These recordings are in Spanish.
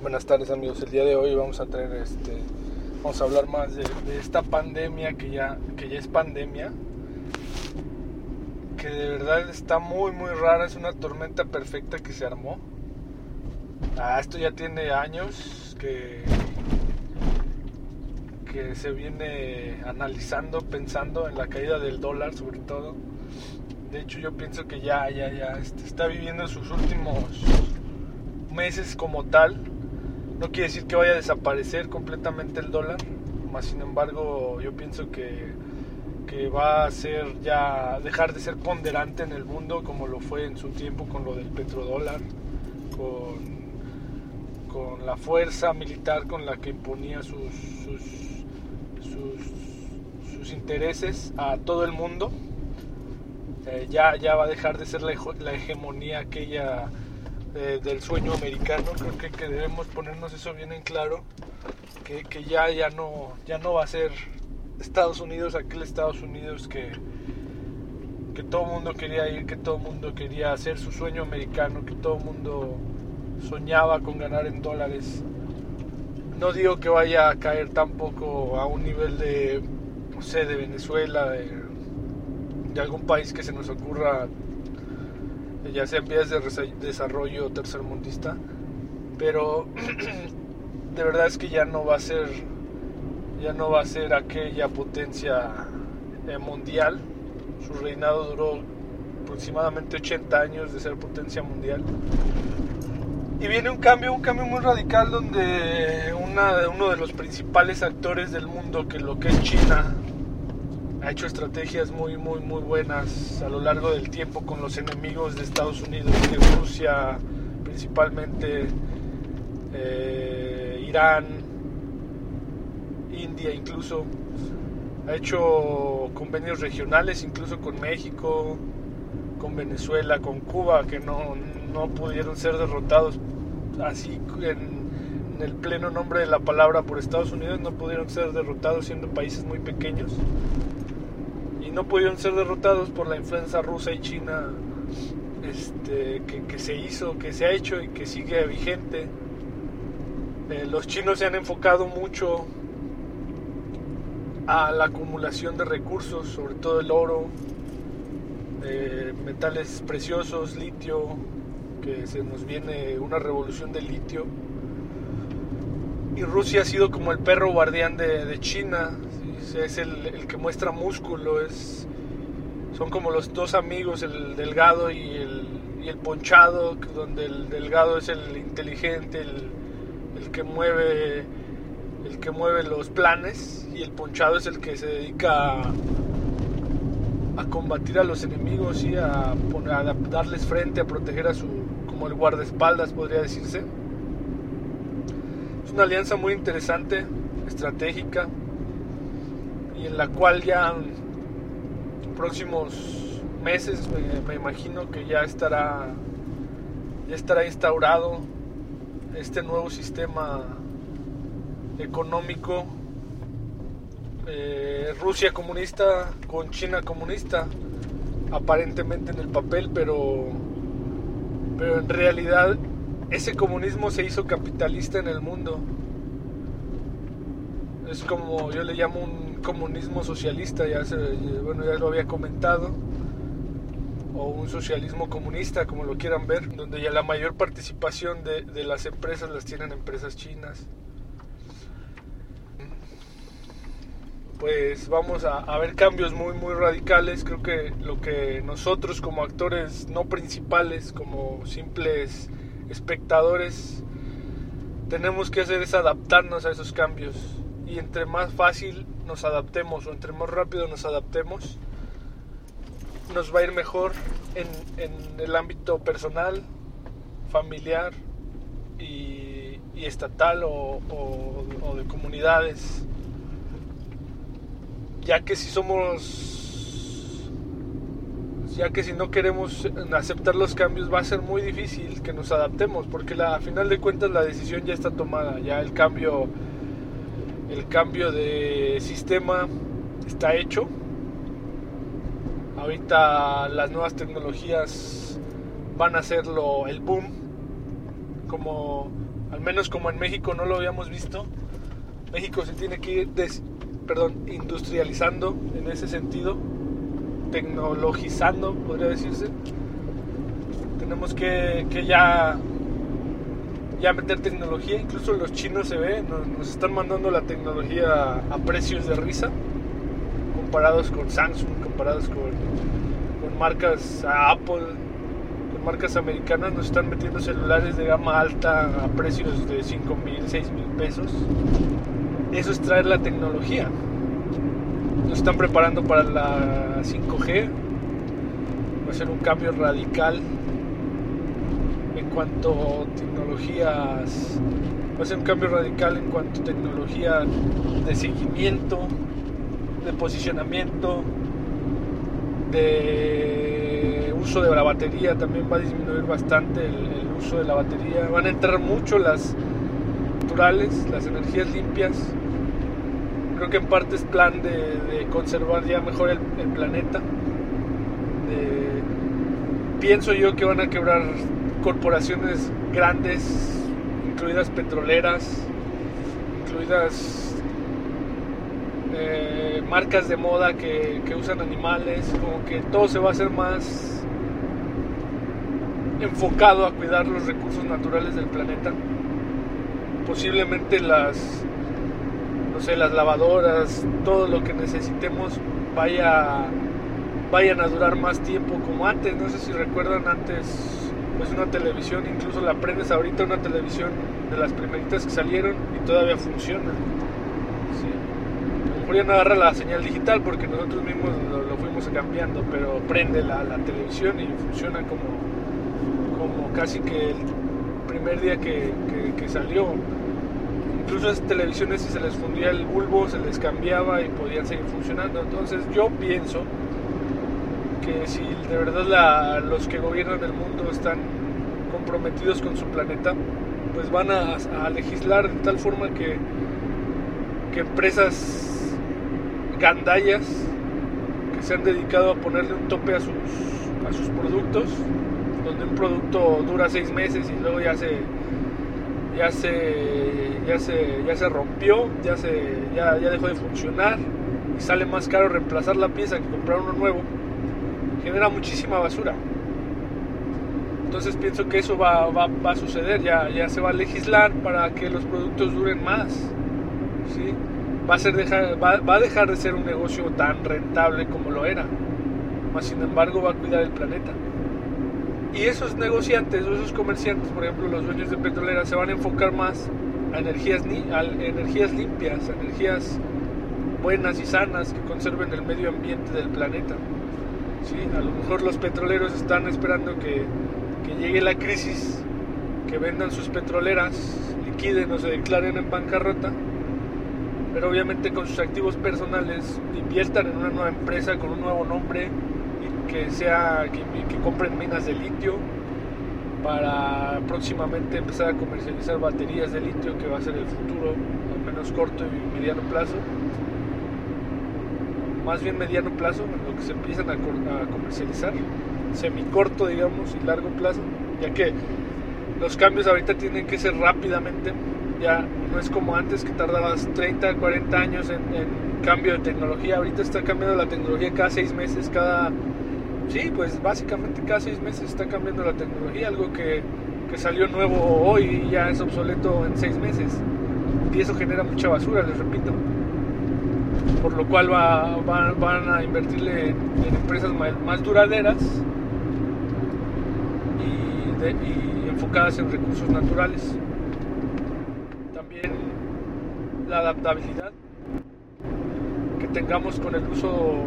Buenas tardes amigos, el día de hoy vamos a traer este, vamos a hablar más de, esta pandemia que ya, que ya es pandemia, que de verdad está muy muy rara, es una tormenta perfecta que se armó. Ah, esto ya tiene años que, que se viene analizando, pensando en la caída del dólar sobre todo. De hecho yo pienso que ya, ya, ya este, está viviendo sus últimos meses como tal no quiere decir que vaya a desaparecer completamente el dólar, más sin embargo yo pienso que, que va a ser ya dejar de ser ponderante en el mundo como lo fue en su tiempo con lo del petrodólar, con, con la fuerza militar con la que imponía sus, sus, sus, intereses a todo el mundo. Eh, ya, ya va a dejar de ser la, la hegemonía aquella del sueño americano. Creo que, que, debemos ponernos eso bien en claro, que, que, ya, ya, no, ya no va a ser Estados Unidos aquel Estados Unidos que, que todo el mundo quería ir, que todo el mundo quería hacer su sueño americano, que todo el mundo soñaba con ganar en dólares. No digo que vaya a caer tampoco a un nivel de, no sé, de Venezuela, de algún país que se nos ocurra ya sea en vías de desarrollo tercermundista, pero de verdad es que ya no va a ser, ya no va a ser aquella potencia eh, mundial. Su reinado duró aproximadamente 80 años de ser potencia mundial. Y viene un cambio, un cambio muy radical donde una, uno de los principales actores del mundo, que lo que es China, ha hecho estrategias muy, muy, muy buenas a lo largo del tiempo con los enemigos de Estados Unidos, de Rusia, principalmente eh, Irán, India incluso. Ha hecho convenios regionales incluso con México, con Venezuela, con Cuba, que no, no pudieron ser derrotados así en, en el pleno nombre de la palabra por Estados Unidos, no pudieron ser derrotados siendo países muy pequeños y no pudieron ser derrotados por la influencia rusa y china este, que, se hizo, que se ha hecho y que sigue vigente. Eh, los chinos se han enfocado mucho a la acumulación de recursos, sobre todo el oro, eh, metales preciosos, litio, que se nos viene una revolución del litio. Y Rusia ha sido como el perro guardián de China, es el, que muestra músculo, es, son como los dos amigos, el delgado y el, y el ponchado, donde el delgado es el inteligente, el, que mueve el que mueve los planes y el ponchado es el que se dedica a, combatir a los enemigos y a, a darles frente, a proteger a su, como el guardaespaldas podría decirse. Es una alianza muy interesante, estratégica, y en la cual ya próximos meses me, imagino que ya estará ya estará instaurado este nuevo sistema económico eh, Rusia comunista con China comunista aparentemente en el papel pero pero en realidad ese comunismo se hizo capitalista en el mundo es como yo le llamo un comunismo socialista, ya, bueno, ya lo había comentado, o un socialismo comunista, como lo quieran ver, donde ya la mayor participación de, de las empresas las tienen empresas chinas. Pues vamos a, a, ver cambios muy muy radicales. Creo que lo que nosotros como actores no principales, como simples espectadores, tenemos que hacer es adaptarnos a esos cambios. Y entre más fácil nos adaptemos o entre más rápido nos adaptemos, nos va a ir mejor en, el ámbito personal, familiar y, estatal o, de comunidades. Ya que si somos, ya que si no queremos aceptar los cambios va a ser muy difícil que nos adaptemos, porque a final de cuentas la decisión ya está tomada, ya el cambio el cambio de sistema está hecho. Ahorita las nuevas tecnologías van a hacerlo el boom. Como al menos como en México no lo habíamos visto. México se tiene que ir perdón, industrializando en ese sentido, tecnologizando, podría decirse. Tenemos que, que ya, ya meter tecnología, incluso los chinos se ve, nos, están mandando la tecnología a precios de risa, comparados con Samsung, comparados con, con marcas Apple, con marcas americanas, nos están metiendo celulares de gama alta a precios de 5 mil, 6 mil pesos eso es traer la tecnología. Nos están preparando para la 5G. Va a ser un cambio radical cuanto a tecnologías. Va a ser un cambio radical en cuanto a tecnología de seguimiento, de posicionamiento, de uso de la batería. También va a disminuir bastante el, el uso de la batería. Van a entrar mucho las naturales, las energías limpias creo que en parte es plan de, conservar ya mejor el, planeta. pienso yo que van a quebrar corporaciones grandes, incluidas petroleras, incluidas eh, marcas de moda que, usan animales, como que todo se va a hacer más enfocado a cuidar los recursos naturales del planeta. Posiblemente las las lavadoras, todo lo que necesitemos vaya, vayan a durar más tiempo como antes. No sé si recuerdan antes, pues una televisión, incluso la prendes ahorita una televisión de las primeritas que salieron y todavía funciona. A lo mejor ya no agarra la señal digital porque nosotros mismos lo, fuimos cambiando, pero prende la, televisión y funciona como, como casi que el primer día que salió incluso esas televisiones si se les fundía el bulbo, se les cambiaba y podían seguir funcionando. Entonces yo pienso que si de verdad los que gobiernan el mundo están comprometidos con su planeta, pues van a, legislar de tal forma que, que empresas gandallas que se han dedicado a ponerle un tope a sus, a sus productos, donde un producto dura seis meses y luego ya se ya se, ya se, ya se rompió, ya, se, ya, dejó de funcionar y sale más caro reemplazar la pieza que comprar uno nuevo, genera muchísima basura. Entonces pienso que eso va, a suceder, ya, ya se va a legislar para que los productos duren más. ¿sí? Va, a ser dejar, va, va a dejar de ser un negocio tan rentable como lo era, más sin embargo va a cuidar el planeta. Y esos negociantes o esos comerciantes, por ejemplo, los dueños de petroleras, se van a enfocar más a energías, a energías limpias, a energías buenas y sanas que conserven el medio ambiente del planeta. ¿Sí? A lo mejor los petroleros están esperando que, que llegue la crisis, que vendan sus petroleras, liquiden o se declaren en bancarrota, pero obviamente con sus activos personales inviertan en una nueva empresa con un nuevo nombre, que sea que, compren minas de litio para próximamente empezar a comercializar baterías de litio que va a ser el futuro al menos corto y mediano plazo más bien mediano plazo lo que se empiezan a, a comercializar semicorto digamos y largo plazo ya que los cambios ahorita tienen que ser rápidamente ya no es como antes que tardabas 30 40 años en, en cambio de tecnología ahorita está cambiando la tecnología cada seis meses cada Sí, pues básicamente cada seis meses está cambiando la tecnología, algo que, salió nuevo hoy y ya es obsoleto en seis meses. Y eso genera mucha basura, les repito. Por lo cual van a invertirle en, empresas más, duraderas y, enfocadas en recursos naturales. También la adaptabilidad que tengamos con el uso,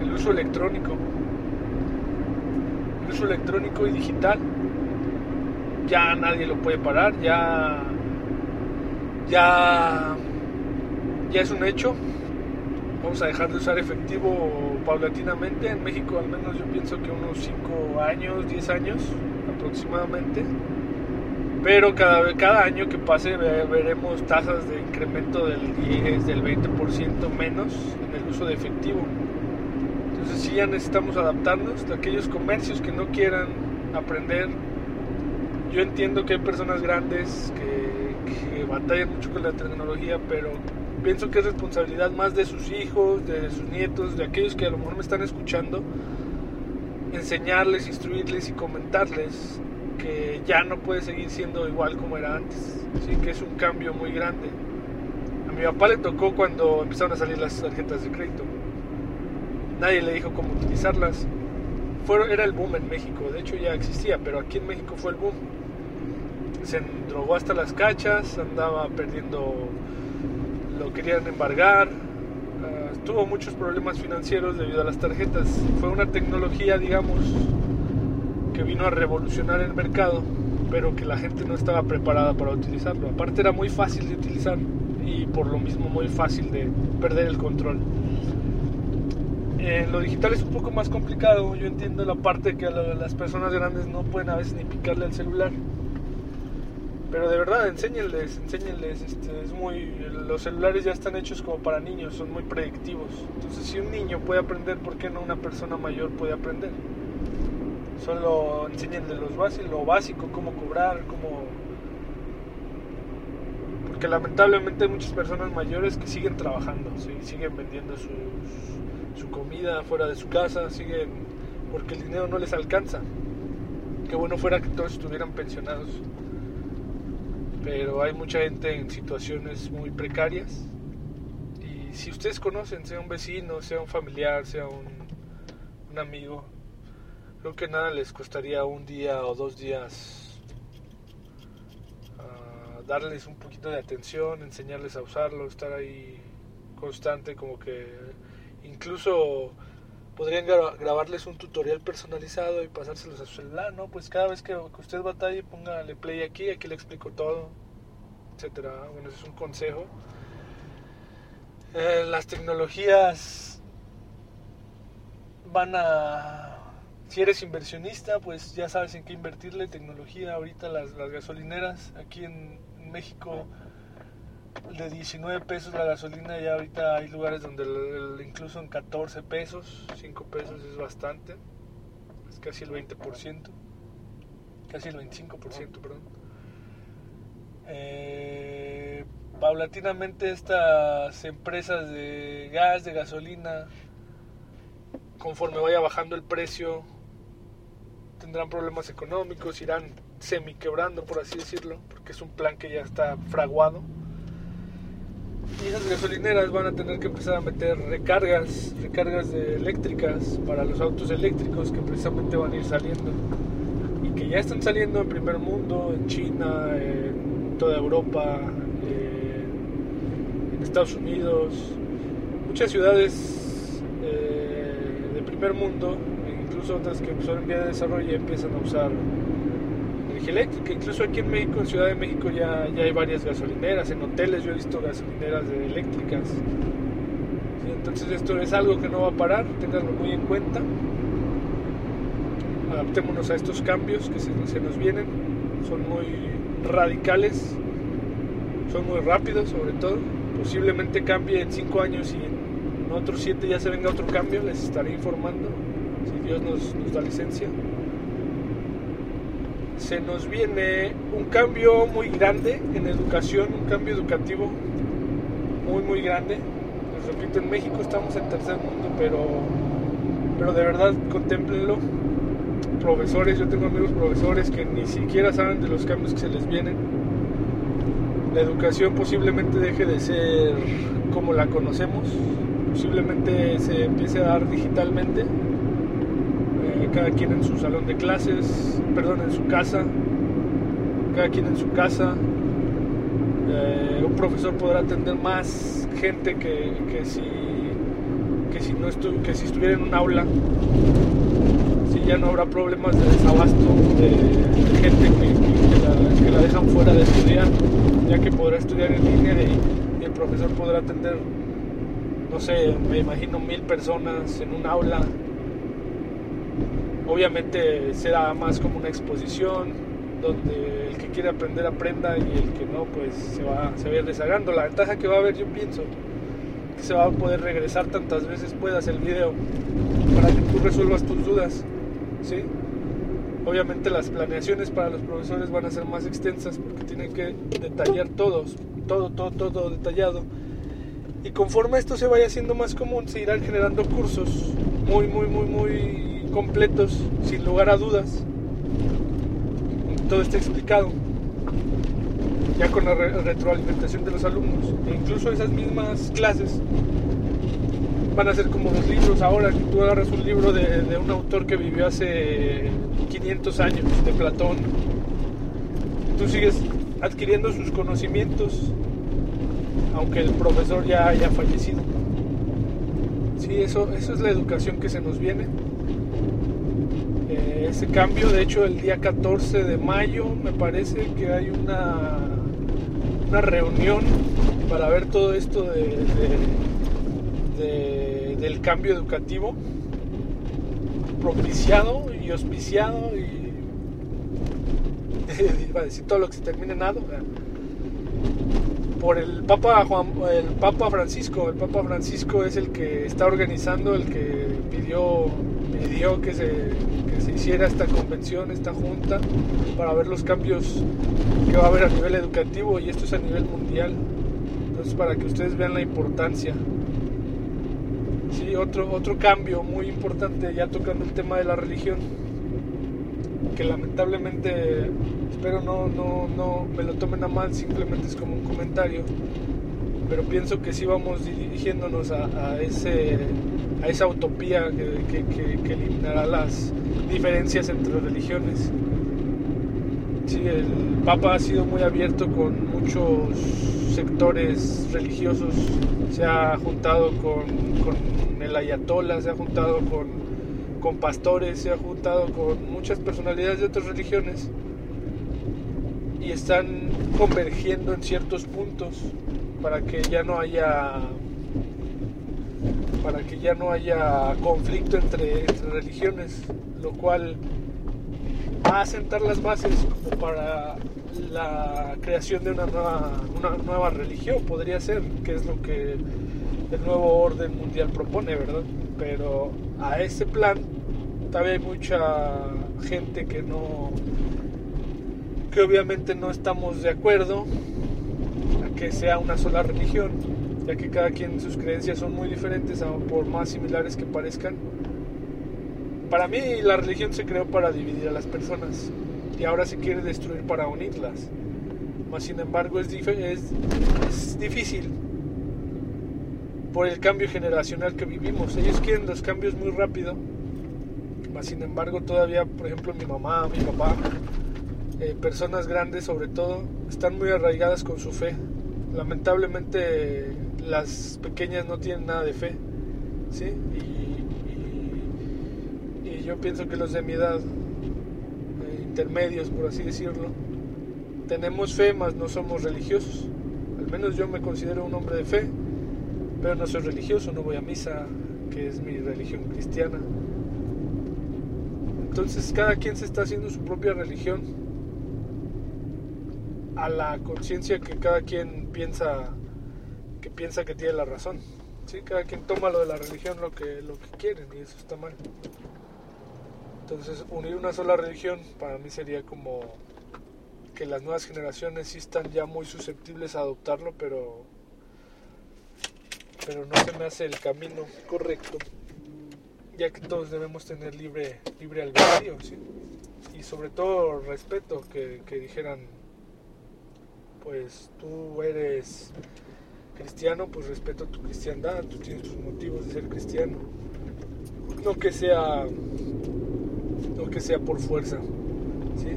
el uso electrónico electrónico y digital ya nadie lo puede parar, ya ya ya es un hecho. Vamos a dejar de usar efectivo paulatinamente. En México al menos yo pienso que unos 5 años, 10 años aproximadamente. Pero cada, cada año que pase veremos tasas de incremento del 10, del 20% menos en el uso de efectivo. Entonces sí ya necesitamos adaptarnos. Aquellos comercios que no quieran aprender yo entiendo que hay personas grandes que, que batallan mucho con la tecnología, pero pienso que es responsabilidad más de sus hijos, de sus nietos, de aquellos que a lo mejor me están escuchando, enseñarles, instruirles y comentarles que ya no puede seguir siendo igual como era antes, ¿sí? que es un cambio muy grande. A mi papá le tocó cuando empezaron a salir las tarjetas de crédito. Nadie le dijo cómo utilizarlas. Fue, era el boom en México, de hecho ya existía, pero aquí en México fue el boom. Se drogó hasta las cachas, andaba perdiendo lo querían embargar, uh, tuvo muchos problemas financieros debido a las tarjetas. Fue una tecnología, digamos, que vino a revolucionar el mercado, pero que la gente no estaba preparada para utilizarlo. Aparte era muy fácil de utilizar y por lo mismo muy fácil de perder el control. En lo digital es un poco más complicado. Yo entiendo la parte que las personas grandes no pueden a veces ni picarle al celular pero de verdad, enséñenles, enséñenles. Este, es muy, los celulares ya están hechos como para niños, son muy predictivos. Entonces, si un niño puede aprender, ¿por qué no una persona mayor puede aprender? Solo enséñenle los básicos, lo básico, cómo cobrar, cómo... Porque lamentablemente hay muchas personas mayores que siguen trabajando, siguen vendiendo su comida fuera de su casa, siguen porque el dinero no les alcanza. Qué bueno fuera que todos estuvieran pensionados pero hay mucha gente en situaciones muy precarias. Y si ustedes conocen, sea un vecino, sea un familiar, sea un, un amigo, creo que nada les costaría un día o dos días uh, darles un poquito de atención, enseñarles a usarlo, estar ahí constante, como que incluso podrían grabarles un tutorial personalizado y pasárselos a su celular, ¿no? Pues cada vez que, usted batalle, póngale play aquí, aquí le explico todo, etcétera. Bueno, ese es un consejo. Eh, las tecnologías van a... Si eres inversionista, pues ya sabes en qué invertirle tecnología. Ahorita las gasolineras aquí en México de 19 pesos la gasolina ya ahorita hay lugares donde incluso en 14 pesos, 5 pesos es bastante, es casi el 20%, casi el 25%, perdón. Eh, paulatinamente estas empresas de gas, de gasolina, conforme vaya bajando el precio, tendrán problemas económicos, irán semi quebrando, por así decirlo, porque es un plan que ya está fraguado y esas gasolineras van a tener que empezar a meter recargas, recargas de eléctricas para los autos eléctricos que precisamente van a ir saliendo. Y que ya están saliendo en primer mundo, en China, en toda Europa, en Estados Unidos, muchas ciudades eh, de primer mundo, incluso otras que son en vía de desarrollo ya empiezan a usar eléctrica. Incluso aquí en México, en Ciudad de México, ya, ya hay varias gasolineras. En hoteles yo he visto gasolineras eléctricas. entonces esto es algo que no va a parar, tenganlo muy en cuenta. Adaptémonos a estos cambios que se, nos vienen. Son muy radicales, son muy rápidos sobre todo. Posiblemente cambie en 5 años y en otros 7 ya se venga otro cambio. Les estaré informando si Dios nos da licencia se nos viene un cambio muy grande en educación, un cambio educativo muy muy grande. Les repito, en México estamos en tercer mundo, pero, pero de verdad contemplenlo. Profesores, yo tengo amigos profesores que ni siquiera saben de los cambios que se les vienen. La educación posiblemente deje de ser como la conocemos, posiblemente se empiece a dar digitalmente cada quien en su salón de clases, perdón, en su casa, cada quien en su casa. Eh, un profesor podrá atender más gente que, que si, que, si no que si estuviera en un aula. Si ya no habrá problemas de desabasto de, gente que, la, dejan fuera de estudiar, ya que podrá estudiar en línea y, y el profesor podrá atender, no sé, me imagino mil personas en un aula Obviamente será más como una exposición donde el que quiere aprender aprenda y el que no pues se va, se va a ir rezagando. La ventaja que va a haber yo pienso que se va a poder regresar tantas veces puedas el video para que tú resuelvas tus dudas. ¿sí? Obviamente las planeaciones para los profesores van a ser más extensas porque tienen que detallar todos, todo, todo, todo detallado. Y conforme esto se vaya haciendo más común, se irán generando cursos muy, muy, muy, muy completos, sin lugar a dudas. Todo está explicado, ya con la retroalimentación de los alumnos. E incluso esas mismas clases van a ser como los libros ahora, tú agarras un libro de, de un autor que vivió hace 500 años, de Platón. Tú sigues adquiriendo sus conocimientos, aunque el profesor ya haya fallecido. Sí, eso, eso es la educación que se nos viene. Ese cambio, de hecho, el día 14 de mayo me parece que hay una, una reunión para ver todo esto de, del cambio educativo propiciado y auspiciado y a decir todo lo que se termine en ado por el Papa Juan, el Papa Francisco. El Papa Francisco es el que está organizando, el que pidió, pidió que se, que se hiciera esta convención, esta junta, para ver los cambios que va a haber a nivel educativo y esto es a nivel mundial. Entonces para que ustedes vean la importancia. Sí, otro, otro cambio muy importante ya tocando el tema de la religión, que lamentablemente espero no, no, no me lo tomen a mal, simplemente es como un comentario. Pero pienso que sí vamos dirigiéndonos a, ese, a esa utopía que, eliminará las diferencias entre religiones. Sí, el Papa ha sido muy abierto con muchos sectores religiosos, se ha juntado con, con el ayatollah, se ha juntado con, con pastores, se ha juntado con muchas personalidades de otras religiones y están convergiendo en ciertos puntos para que ya no haya para que ya no haya conflicto entre, religiones, lo cual va a sentar las bases para la creación de una nueva, una nueva religión, podría ser, que es lo que el nuevo orden mundial propone, ¿verdad? Pero a ese plan todavía hay mucha gente que no, que obviamente no estamos de acuerdo a que sea una sola religión, ya que cada quien sus creencias son muy diferentes, por más similares que parezcan. Para mí la religión se creó para dividir a las personas y ahora se quiere destruir para unirlas. Mas sin embargo es, difícil por el cambio generacional que vivimos. Ellos quieren los cambios muy rápido. Mas sin embargo todavía, por ejemplo, mi mamá, mi papá, eh, personas grandes sobre todo, están muy arraigadas con su fe. Lamentablemente las pequeñas no tienen nada de fe, ¿sí? Y, yo pienso que los de mi edad, eh, intermedios por así decirlo, tenemos fe, mas no somos religiosos. Al menos yo me considero un hombre de fe, pero no soy religioso, no voy a misa, que es mi religión cristiana. Entonces cada quien se está haciendo su propia religión a la conciencia que cada quien piensa que piensa que tiene la razón. ¿sí? Cada quien toma lo de la religión lo que, lo que quieren y eso está mal. Entonces unir una sola religión para mí sería como que las nuevas generaciones sí están ya muy susceptibles a adoptarlo, pero pero no se me hace el camino correcto, ya que todos debemos tener libre libre albedrío, y sobre todo respeto que dijeran pues tú eres cristiano, pues respeto tu cristiandad, tú tienes tus motivos de ser cristiano. No que sea no que sea por fuerza. ¿sí?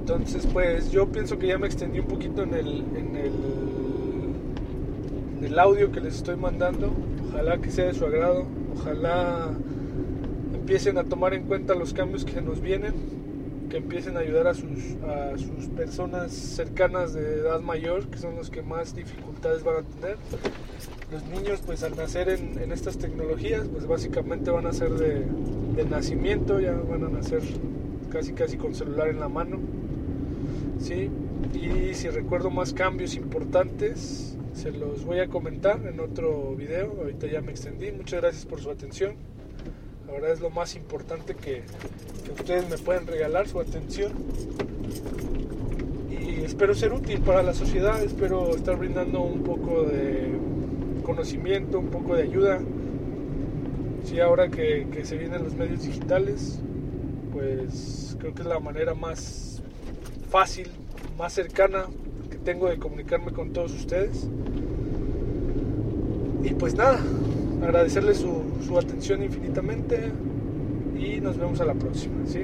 Entonces, pues yo pienso que ya me extendí un poquito en el, en el, en el audio que les estoy mandando. Ojalá que sea de su agrado. Ojalá empiecen a tomar en cuenta los cambios que nos vienen que empiecen a ayudar a sus, personas cercanas de edad mayor, que son los que más dificultades van a tener. Los niños, pues al nacer en, en estas tecnologías, pues básicamente van a ser de, de, nacimiento, ya van a nacer casi casi con celular en la mano. ¿sí? Y si recuerdo más cambios importantes, se los voy a comentar en otro video. Ahorita ya me extendí. Muchas gracias por su atención. La verdad es lo más importante que, ustedes me pueden regalar, su atención. Y espero ser útil para la sociedad, espero estar brindando un poco de conocimiento, un poco de ayuda. Sí, ahora que, que se vienen los medios digitales, pues creo que es la manera más fácil, más cercana que tengo de comunicarme con todos ustedes. Y pues nada, agradecerles su, su atención infinitamente y nos vemos a la próxima. ¿sí?